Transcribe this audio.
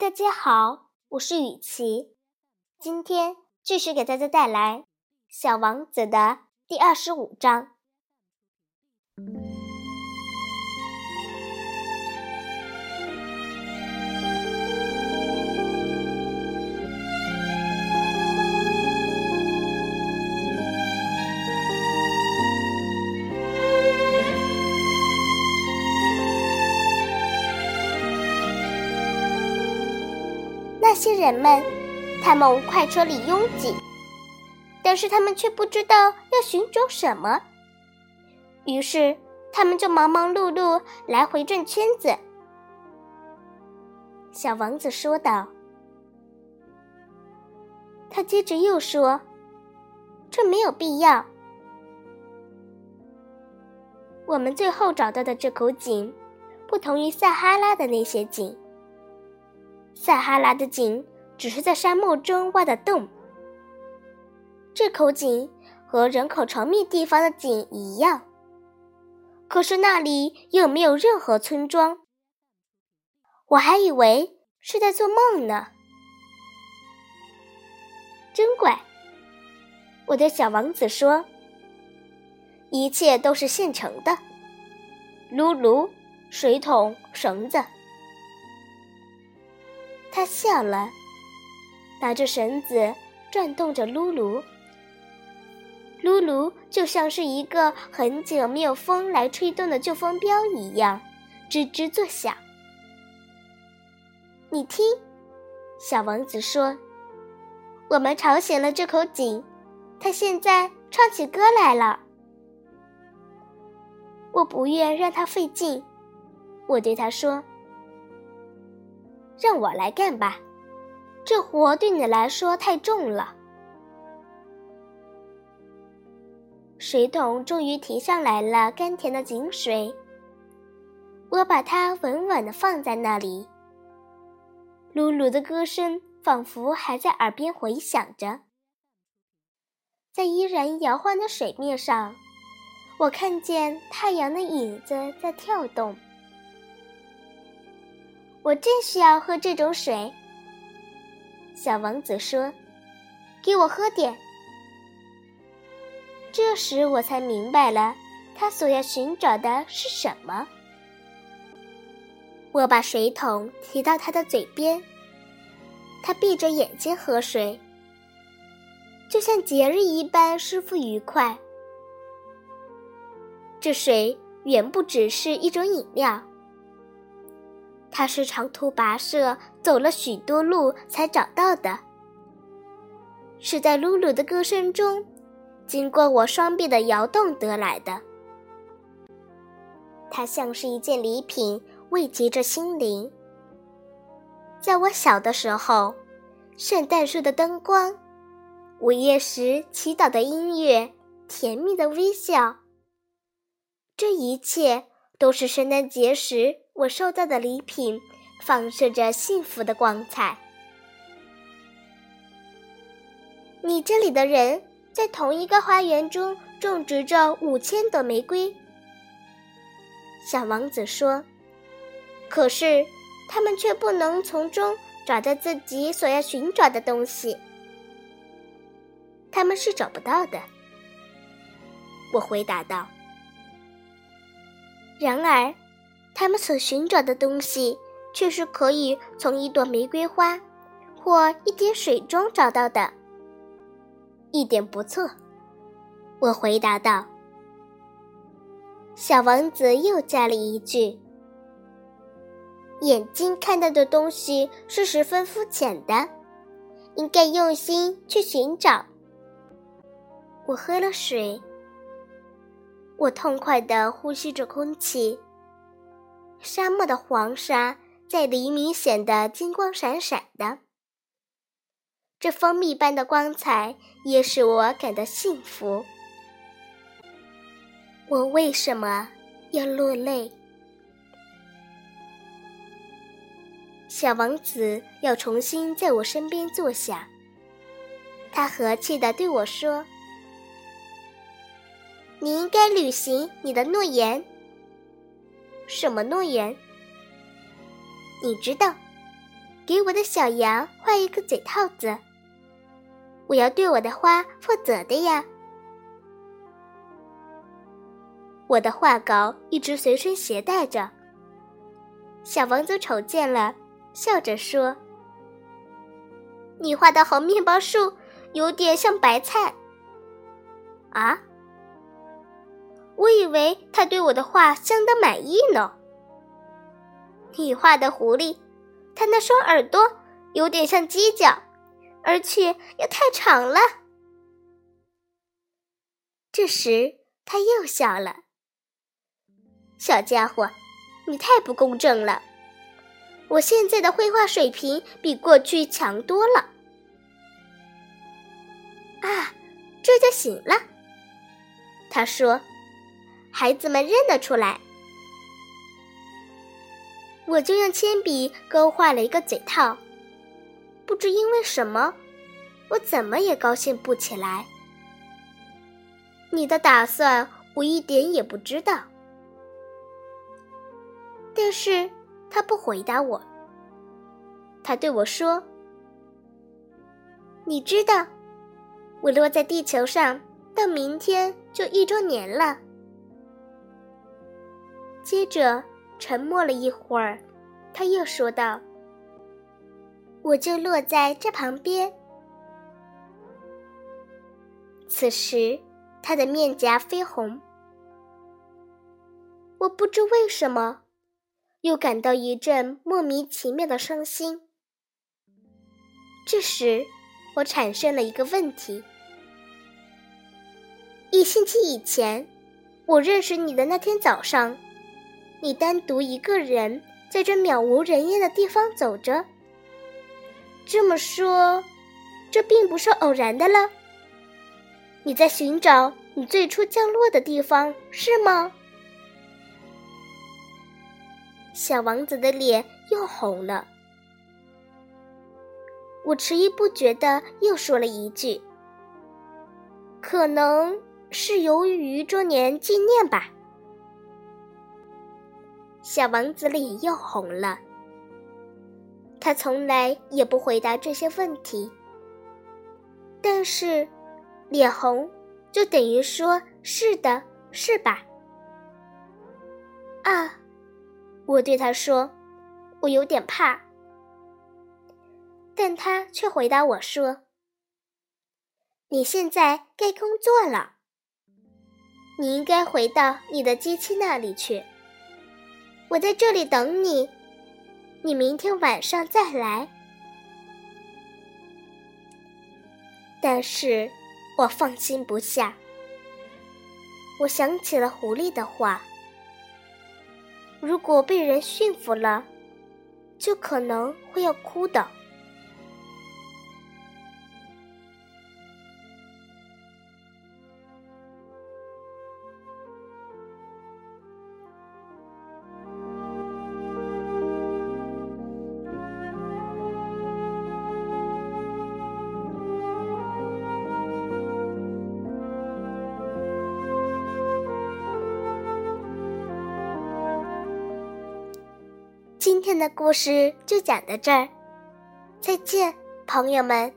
大家好，我是雨琪，今天继续给大家带来《小王子》的第二十五章。些人们，他们快车里拥挤，但是他们却不知道要寻找什么。于是，他们就忙忙碌碌，来回转圈子。小王子说道。他接着又说：“这没有必要。我们最后找到的这口井，不同于撒哈拉的那些井。”撒哈拉的井只是在沙漠中挖的洞，这口井和人口稠密地方的井一样，可是那里又没有任何村庄。我还以为是在做梦呢，真怪！我对小王子说：“一切都是现成的，炉炉、水桶、绳子。”他笑了，拿着绳子转动着噜噜。噜噜就像是一个很久没有风来吹动的旧风标一样，吱吱作响。你听，小王子说：“我们吵醒了这口井，它现在唱起歌来了。”我不愿让它费劲，我对他说。让我来干吧，这活对你来说太重了。水桶终于提上来了甘甜的井水，我把它稳稳的放在那里。露露的歌声仿佛还在耳边回响着，在依然摇晃的水面上，我看见太阳的影子在跳动。我正需要喝这种水，小王子说：“给我喝点。”这时我才明白了，他所要寻找的是什么。我把水桶提到他的嘴边，他闭着眼睛喝水，就像节日一般舒服愉快。这水远不只是一种饮料。他是长途跋涉，走了许多路才找到的。是在露露的歌声中，经过我双臂的摇动得来的。它像是一件礼品，慰藉着心灵。在我小的时候，圣诞树的灯光，午夜时祈祷的音乐，甜蜜的微笑，这一切都是圣诞节时。我收到的礼品放射着幸福的光彩。你这里的人在同一个花园中种植着五千朵玫瑰，小王子说。可是他们却不能从中找到自己所要寻找的东西。他们是找不到的，我回答道。然而。他们所寻找的东西，却是可以从一朵玫瑰花或一点水中找到的。一点不错，我回答道。小王子又加了一句：“眼睛看到的东西是十分肤浅的，应该用心去寻找。”我喝了水，我痛快地呼吸着空气。沙漠的黄沙在黎明显得金光闪闪的，这蜂蜜般的光彩也使我感到幸福。我为什么要落泪？小王子要重新在我身边坐下，他和气地对我说：“你应该履行你的诺言。”什么诺言？你知道，给我的小羊画一个嘴套子。我要对我的花负责的呀。我的画稿一直随身携带着。小王子瞅见了，笑着说：“你画的红面包树有点像白菜。”啊？我以为他对我的画相当满意呢。你画的狐狸，它那双耳朵有点像犄角，而且又太长了。这时他又笑了。小家伙，你太不公正了！我现在的绘画水平比过去强多了。啊，这就行了。他说：“孩子们认得出来。”我就用铅笔勾画了一个嘴套。不知因为什么，我怎么也高兴不起来。你的打算我一点也不知道。但是他不回答我。他对我说：“你知道，我落在地球上到明天就一周年了。”接着沉默了一会儿，他又说道：“我就落在这旁边。”此时，他的面颊绯红。我不知为什么。又感到一阵莫名其妙的伤心。这时，我产生了一个问题：一星期以前，我认识你的那天早上，你单独一个人在这渺无人烟的地方走着。这么说，这并不是偶然的了。你在寻找你最初降落的地方，是吗？小王子的脸又红了。我迟疑不决的又说了一句：“可能是由于周年纪念吧。”小王子脸又红了。他从来也不回答这些问题，但是脸红就等于说是的，是吧？啊。我对他说：“我有点怕。”但他却回答我说：“你现在该工作了，你应该回到你的机器那里去。我在这里等你，你明天晚上再来。”但是我放心不下，我想起了狐狸的话。如果被人驯服了，就可能会要哭的。今天的故事就讲到这儿，再见，朋友们。